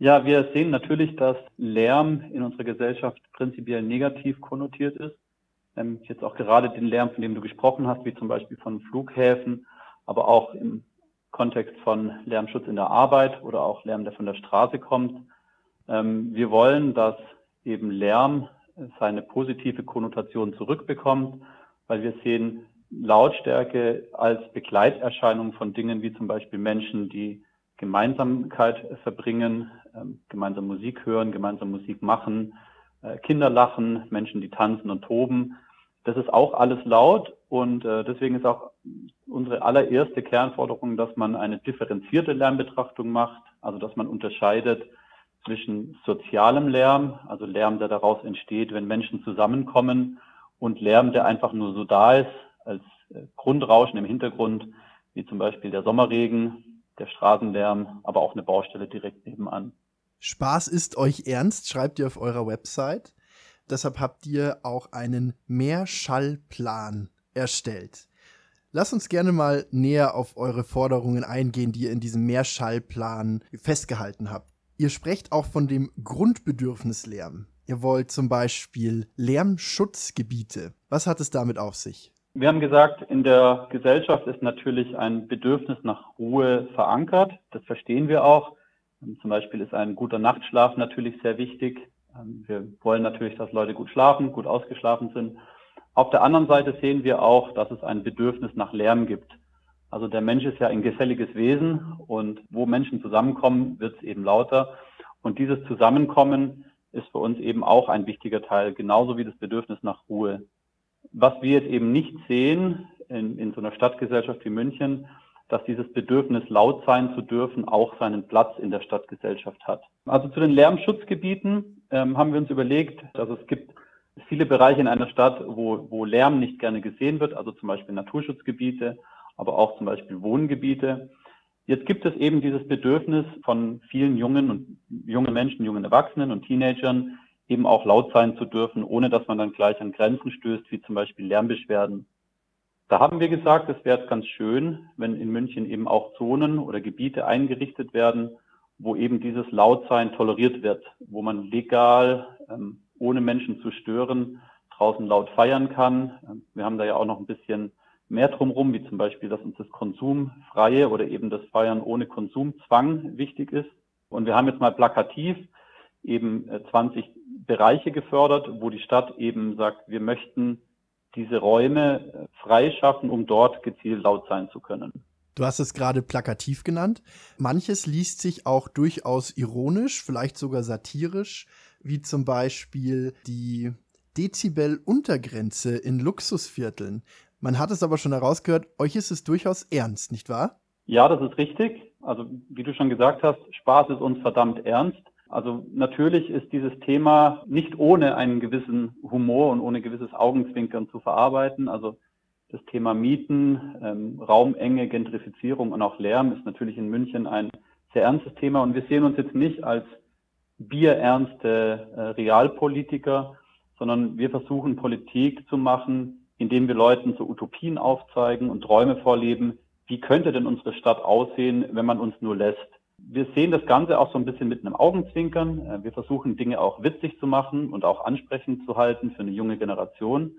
Ja, wir sehen natürlich, dass Lärm in unserer Gesellschaft prinzipiell negativ konnotiert ist. Ähm, jetzt auch gerade den Lärm, von dem du gesprochen hast, wie zum Beispiel von Flughäfen, aber auch im Kontext von Lärmschutz in der Arbeit oder auch Lärm, der von der Straße kommt. Ähm, wir wollen, dass eben Lärm seine positive Konnotation zurückbekommt, weil wir sehen Lautstärke als Begleiterscheinung von Dingen wie zum Beispiel Menschen, die Gemeinsamkeit verbringen, ähm, gemeinsam Musik hören, gemeinsam Musik machen, äh, Kinder lachen, Menschen, die tanzen und toben. Das ist auch alles laut und äh, deswegen ist auch unsere allererste Kernforderung, dass man eine differenzierte Lärmbetrachtung macht, also dass man unterscheidet zwischen sozialem Lärm, also Lärm, der daraus entsteht, wenn Menschen zusammenkommen, und Lärm, der einfach nur so da ist, als äh, Grundrauschen im Hintergrund, wie zum Beispiel der Sommerregen, der Straßenlärm, aber auch eine Baustelle direkt nebenan. Spaß ist euch ernst, schreibt ihr auf eurer Website. Deshalb habt ihr auch einen Mehrschallplan erstellt. Lass uns gerne mal näher auf eure Forderungen eingehen, die ihr in diesem Mehrschallplan festgehalten habt. Ihr sprecht auch von dem Grundbedürfnislärm. Ihr wollt zum Beispiel Lärmschutzgebiete. Was hat es damit auf sich? Wir haben gesagt, in der Gesellschaft ist natürlich ein Bedürfnis nach Ruhe verankert. Das verstehen wir auch. Zum Beispiel ist ein guter Nachtschlaf natürlich sehr wichtig. Wir wollen natürlich, dass Leute gut schlafen, gut ausgeschlafen sind. Auf der anderen Seite sehen wir auch, dass es ein Bedürfnis nach Lärm gibt. Also der Mensch ist ja ein geselliges Wesen und wo Menschen zusammenkommen, wird es eben lauter. Und dieses Zusammenkommen ist für uns eben auch ein wichtiger Teil, genauso wie das Bedürfnis nach Ruhe. Was wir jetzt eben nicht sehen in, in so einer Stadtgesellschaft wie München, dass dieses Bedürfnis, laut sein zu dürfen, auch seinen Platz in der Stadtgesellschaft hat. Also zu den Lärmschutzgebieten ähm, haben wir uns überlegt, also es gibt viele Bereiche in einer Stadt, wo, wo Lärm nicht gerne gesehen wird, also zum Beispiel Naturschutzgebiete, aber auch zum Beispiel Wohngebiete. Jetzt gibt es eben dieses Bedürfnis von vielen jungen und jungen Menschen, jungen Erwachsenen und Teenagern, eben auch laut sein zu dürfen, ohne dass man dann gleich an Grenzen stößt, wie zum Beispiel Lärmbeschwerden. Da haben wir gesagt, es wäre ganz schön, wenn in München eben auch Zonen oder Gebiete eingerichtet werden, wo eben dieses Lautsein toleriert wird, wo man legal, ähm, ohne Menschen zu stören, draußen laut feiern kann. Ähm, wir haben da ja auch noch ein bisschen mehr drumherum, wie zum Beispiel, dass uns das Konsumfreie oder eben das Feiern ohne Konsumzwang wichtig ist. Und wir haben jetzt mal plakativ eben 20 äh, Bereiche gefördert, wo die Stadt eben sagt, wir möchten diese Räume äh, freischaffen, um dort gezielt laut sein zu können. Du hast es gerade plakativ genannt. Manches liest sich auch durchaus ironisch, vielleicht sogar satirisch, wie zum Beispiel die Dezibel-Untergrenze in Luxusvierteln. Man hat es aber schon herausgehört, euch ist es durchaus ernst, nicht wahr? Ja, das ist richtig. Also wie du schon gesagt hast, Spaß ist uns verdammt ernst. Also natürlich ist dieses Thema nicht ohne einen gewissen Humor und ohne gewisses Augenzwinkern zu verarbeiten. Also das Thema Mieten, ähm, Raumenge, Gentrifizierung und auch Lärm ist natürlich in München ein sehr ernstes Thema. Und wir sehen uns jetzt nicht als bierernste äh, Realpolitiker, sondern wir versuchen Politik zu machen, indem wir Leuten so Utopien aufzeigen und Träume vorleben. Wie könnte denn unsere Stadt aussehen, wenn man uns nur lässt? Wir sehen das Ganze auch so ein bisschen mit einem Augenzwinkern. Äh, wir versuchen Dinge auch witzig zu machen und auch ansprechend zu halten für eine junge Generation.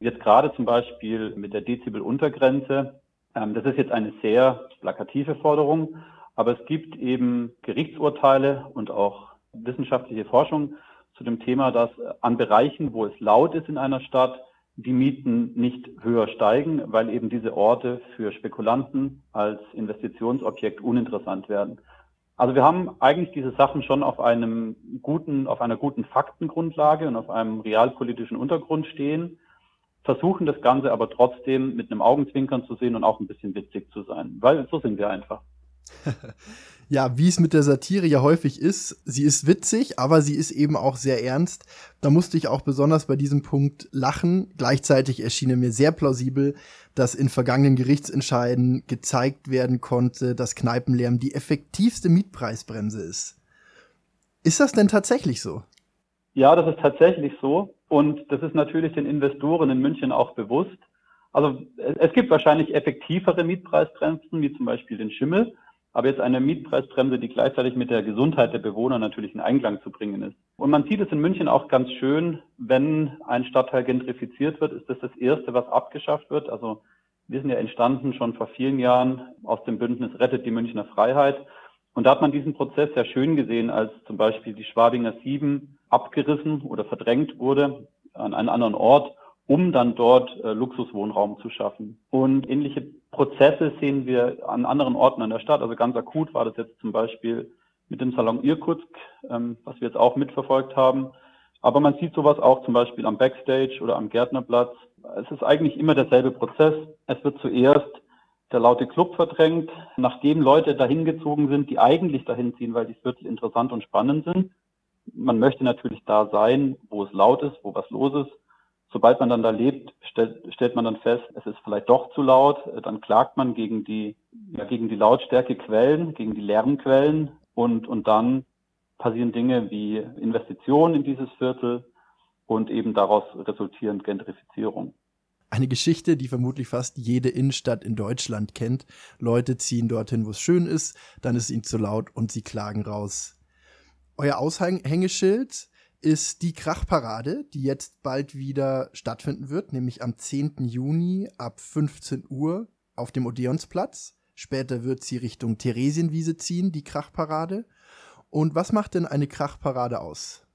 Jetzt gerade zum Beispiel mit der Dezibel-Untergrenze. Ähm, das ist jetzt eine sehr plakative Forderung, aber es gibt eben Gerichtsurteile und auch wissenschaftliche Forschung zu dem Thema, dass an Bereichen, wo es laut ist in einer Stadt, die Mieten nicht höher steigen, weil eben diese Orte für Spekulanten als Investitionsobjekt uninteressant werden. Also wir haben eigentlich diese Sachen schon auf einem guten, auf einer guten Faktengrundlage und auf einem realpolitischen Untergrund stehen, versuchen das Ganze aber trotzdem mit einem Augenzwinkern zu sehen und auch ein bisschen witzig zu sein, weil so sind wir einfach. ja, wie es mit der Satire ja häufig ist, sie ist witzig, aber sie ist eben auch sehr ernst. Da musste ich auch besonders bei diesem Punkt lachen. Gleichzeitig erschien mir sehr plausibel, dass in vergangenen Gerichtsentscheiden gezeigt werden konnte, dass Kneipenlärm die effektivste Mietpreisbremse ist. Ist das denn tatsächlich so? Ja, das ist tatsächlich so. Und das ist natürlich den Investoren in München auch bewusst. Also es gibt wahrscheinlich effektivere Mietpreisbremsen, wie zum Beispiel den Schimmel. Aber jetzt eine Mietpreisbremse, die gleichzeitig mit der Gesundheit der Bewohner natürlich in Einklang zu bringen ist. Und man sieht es in München auch ganz schön, wenn ein Stadtteil gentrifiziert wird, ist das das Erste, was abgeschafft wird. Also wir sind ja entstanden schon vor vielen Jahren aus dem Bündnis Rettet die Münchner Freiheit. Und da hat man diesen Prozess sehr schön gesehen, als zum Beispiel die Schwabinger Sieben abgerissen oder verdrängt wurde an einen anderen Ort, um dann dort äh, Luxuswohnraum zu schaffen. Und ähnliche Prozesse sehen wir an anderen Orten in der Stadt. Also ganz akut war das jetzt zum Beispiel mit dem Salon Irkutsk, ähm, was wir jetzt auch mitverfolgt haben. Aber man sieht sowas auch zum Beispiel am Backstage oder am Gärtnerplatz. Es ist eigentlich immer derselbe Prozess. Es wird zuerst der laute Club verdrängt, nachdem Leute dahin gezogen sind, die eigentlich dahin ziehen, weil die Viertel interessant und spannend sind. Man möchte natürlich da sein, wo es laut ist, wo was los ist. Sobald man dann da lebt, stellt, stellt man dann fest, es ist vielleicht doch zu laut. Dann klagt man gegen die, ja, gegen die Lautstärkequellen, gegen die Lärmquellen und, und dann passieren Dinge wie Investitionen in dieses Viertel und eben daraus resultierend Gentrifizierung. Eine Geschichte, die vermutlich fast jede Innenstadt in Deutschland kennt. Leute ziehen dorthin, wo es schön ist, dann ist ihnen zu laut und sie klagen raus. Euer Aushängeschild ist die Krachparade, die jetzt bald wieder stattfinden wird, nämlich am 10. Juni ab 15 Uhr auf dem Odeonsplatz. Später wird sie Richtung Theresienwiese ziehen, die Krachparade. Und was macht denn eine Krachparade aus?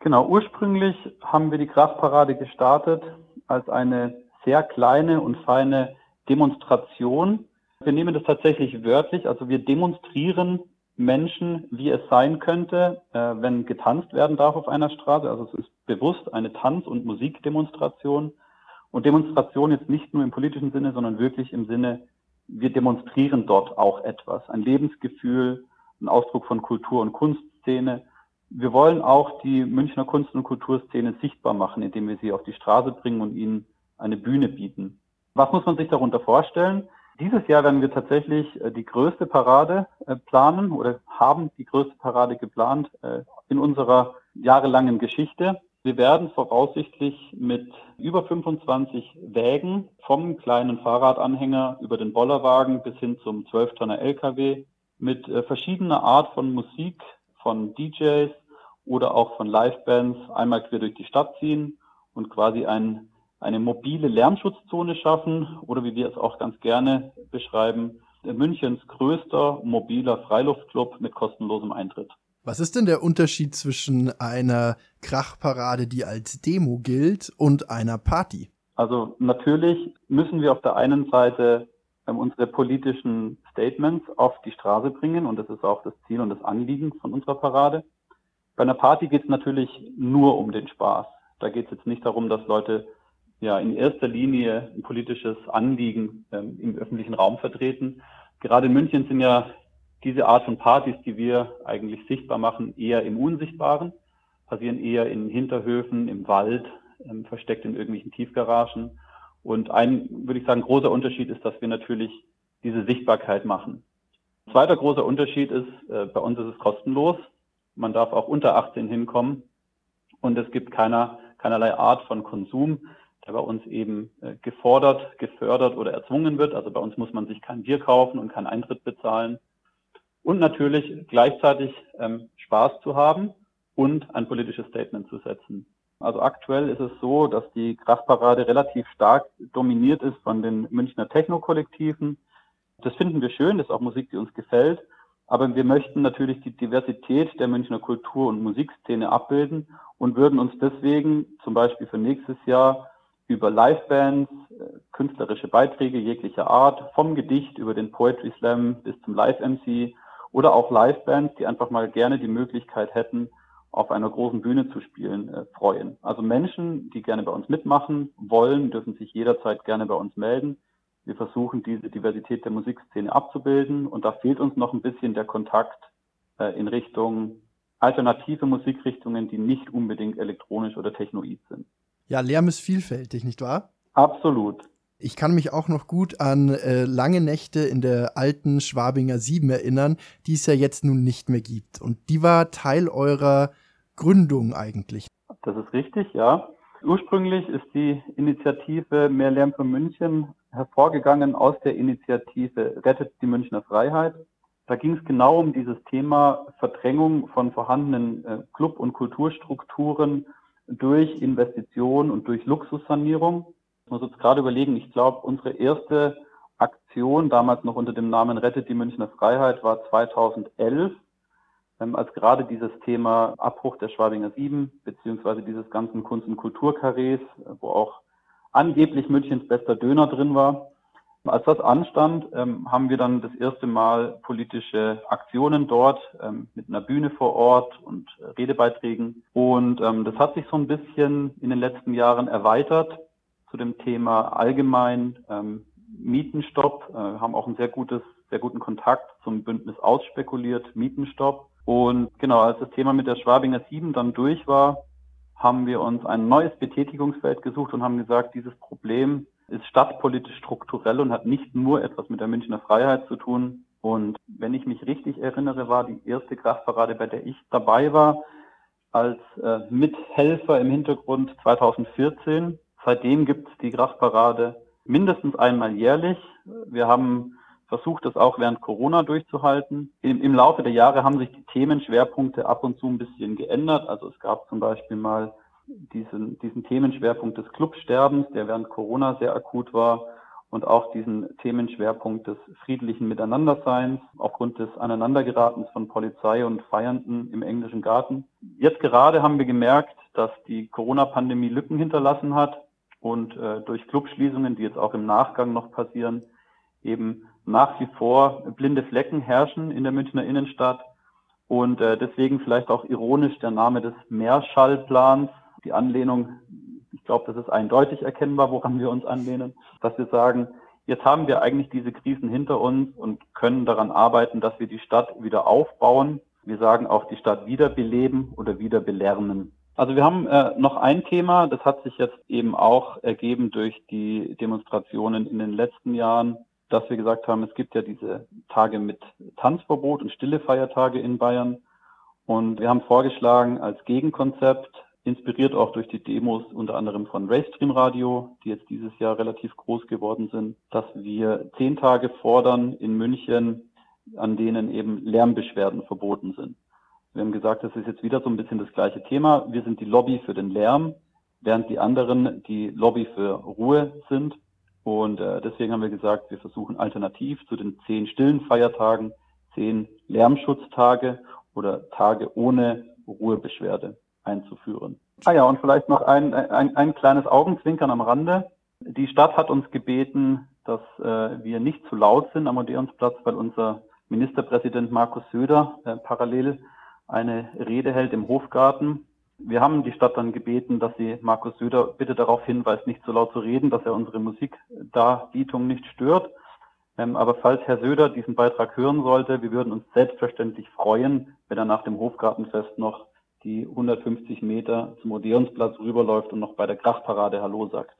Genau, ursprünglich haben wir die Krachparade gestartet als eine sehr kleine und feine Demonstration. Wir nehmen das tatsächlich wörtlich, also wir demonstrieren Menschen, wie es sein könnte, äh, wenn getanzt werden darf auf einer Straße. Also es ist bewusst eine Tanz- und Musikdemonstration. Und Demonstration jetzt nicht nur im politischen Sinne, sondern wirklich im Sinne, wir demonstrieren dort auch etwas. Ein Lebensgefühl, ein Ausdruck von Kultur- und Kunstszene. Wir wollen auch die Münchner Kunst- und Kulturszene sichtbar machen, indem wir sie auf die Straße bringen und ihnen eine Bühne bieten. Was muss man sich darunter vorstellen? Dieses Jahr werden wir tatsächlich äh, die größte Parade äh, planen oder haben die größte Parade geplant äh, in unserer jahrelangen Geschichte. Wir werden voraussichtlich mit über 25 Wägen vom kleinen Fahrradanhänger über den Bollerwagen bis hin zum 12-Tonner LKW mit verschiedener Art von Musik, von DJs oder auch von Livebands einmal quer durch die Stadt ziehen und quasi ein eine mobile Lärmschutzzone schaffen oder wie wir es auch ganz gerne beschreiben, Münchens größter mobiler Freiluftclub mit kostenlosem Eintritt. Was ist denn der Unterschied zwischen einer Krachparade, die als Demo gilt, und einer Party? Also natürlich müssen wir auf der einen Seite ähm, unsere politischen Statements auf die Straße bringen und das ist auch das Ziel und das Anliegen von unserer Parade. Bei einer Party geht es natürlich nur um den Spaß. Da geht es jetzt nicht darum, dass Leute ja in erster Linie ein politisches Anliegen ähm, im öffentlichen Raum vertreten. Gerade in München sind ja diese Art von Partys, die wir eigentlich sichtbar machen, eher im Unsichtbaren, passieren eher in Hinterhöfen, im Wald, ähm, versteckt in irgendwelchen Tiefgaragen. Und ein, würde ich sagen, großer Unterschied ist, dass wir natürlich diese Sichtbarkeit machen. Zweiter großer Unterschied ist, äh, bei uns ist es kostenlos. Man darf auch unter 18 hinkommen und es gibt keiner, keinerlei Art von Konsum der bei uns eben äh, gefordert, gefördert oder erzwungen wird. Also bei uns muss man sich kein Bier kaufen und keinen Eintritt bezahlen. Und natürlich gleichzeitig ähm, Spaß zu haben und ein politisches Statement zu setzen. Also aktuell ist es so, dass die Krachparade relativ stark dominiert ist von den Münchner Techno-Kollektiven. Das finden wir schön, das ist auch Musik, die uns gefällt. Aber wir möchten natürlich die Diversität der Münchner Kultur- und Musikszene abbilden und würden uns deswegen zum Beispiel für nächstes Jahr über Livebands, äh, künstlerische Beiträge jeglicher Art, vom Gedicht über den Poetry Slam bis zum Live-MC oder auch Livebands, die einfach mal gerne die Möglichkeit hätten, auf einer großen Bühne zu spielen, äh, freuen. Also Menschen, die gerne bei uns mitmachen wollen, dürfen sich jederzeit gerne bei uns melden. Wir versuchen, diese Diversität der Musikszene abzubilden und da fehlt uns noch ein bisschen der Kontakt äh, in Richtung alternative Musikrichtungen, die nicht unbedingt elektronisch oder technoid sind. Ja, Lärm ist vielfältig, nicht wahr? Absolut. Ich kann mich auch noch gut an äh, lange Nächte in der alten Schwabinger 7 erinnern, die es ja jetzt nun nicht mehr gibt. Und die war Teil eurer Gründung eigentlich. Das ist richtig, ja. Ursprünglich ist die Initiative Mehr Lärm für München hervorgegangen aus der Initiative Rettet die Münchner Freiheit. Da ging es genau um dieses Thema Verdrängung von vorhandenen äh, Club- und Kulturstrukturen durch Investitionen und durch Luxussanierung. Ich muss jetzt gerade überlegen, ich glaube, unsere erste Aktion, damals noch unter dem Namen Rettet die Münchner Freiheit, war 2011, ähm, als gerade dieses Thema Abbruch der Schwabinger Sieben, beziehungsweise dieses ganzen Kunst- und Kulturkarrees, wo auch angeblich Münchens bester Döner drin war. Als das anstand, ähm, haben wir dann das erste Mal politische Aktionen dort ähm, mit einer Bühne vor Ort und äh, Redebeiträgen. Und ähm, das hat sich so ein bisschen in den letzten Jahren erweitert zu dem Thema allgemein ähm, Mietenstopp, äh, haben auch einen sehr gutes, sehr guten Kontakt zum Bündnis ausspekuliert, Mietenstopp. Und genau, als das Thema mit der Schwabinger 7 dann durch war, haben wir uns ein neues Betätigungsfeld gesucht und haben gesagt, dieses Problem ist stadtpolitisch strukturell und hat nicht nur etwas mit der Münchner Freiheit zu tun. Und wenn ich mich richtig erinnere, war die erste Kraftparade, bei der ich dabei war, als äh, Mithelfer im Hintergrund 2014. Seitdem gibt es die Kraftparade mindestens einmal jährlich. Wir haben versucht, das auch während Corona durchzuhalten. Im, Im, Laufe der Jahre haben sich die Themenschwerpunkte ab und zu ein bisschen geändert. Also es gab zum Beispiel mal diesen, diesen Themenschwerpunkt des Clubsterbens, der während Corona sehr akut war, und auch diesen Themenschwerpunkt des friedlichen Miteinanderseins aufgrund des Aneinandergeratens von Polizei und Feiernden im englischen Garten. Jetzt gerade haben wir gemerkt, dass die Corona-Pandemie Lücken hinterlassen hat und äh, durch Clubschließungen, die jetzt auch im Nachgang noch passieren, eben nach wie vor blinde Flecken herrschen in der Münchner Innenstadt. Und äh, deswegen vielleicht auch ironisch der Name des Mehrschallplans, die Anlehnung, ich glaube, das ist eindeutig erkennbar, woran wir uns anlehnen, dass wir sagen, jetzt haben wir eigentlich diese Krisen hinter uns und können daran arbeiten, dass wir die Stadt wieder aufbauen. Wir sagen auch die Stadt wiederbeleben oder wieder belernen. Also wir haben äh, noch ein Thema, das hat sich jetzt eben auch ergeben durch die Demonstrationen in den letzten Jahren dass wir gesagt haben, es gibt ja diese Tage mit Tanzverbot und stille Feiertage in Bayern. Und wir haben vorgeschlagen als Gegenkonzept, inspiriert auch durch die Demos unter anderem von Racestream Radio, die jetzt dieses Jahr relativ groß geworden sind, dass wir zehn Tage fordern in München, an denen eben Lärmbeschwerden verboten sind. Wir haben gesagt, das ist jetzt wieder so ein bisschen das gleiche Thema. Wir sind die Lobby für den Lärm, während die anderen die Lobby für Ruhe sind. Und äh, deswegen haben wir gesagt, wir versuchen alternativ zu den zehn stillen Feiertagen zehn Lärmschutztage oder Tage ohne Ruhebeschwerde einzuführen. Ah ja, und vielleicht noch ein, ein, ein kleines Augenzwinkern am Rande. Die Stadt hat uns gebeten, dass äh, wir nicht zu laut sind am Odeonsplatz, weil unser Ministerpräsident Markus Söder äh, parallel eine Rede hält im Hofgarten wir haben die Stadt dann gebeten, dass sie Markus Söder bitte darauf hinweist, nicht so laut zu reden, dass er unsere Musikdarbietung nicht stört. Ähm, aber falls Herr Söder diesen Beitrag hören sollte, wir würden uns selbstverständlich freuen, wenn er nach dem Hofgartenfest noch die 150 Meter zum Odeonsplatz rüberläuft und noch bei der Krachparade Hallo sagt.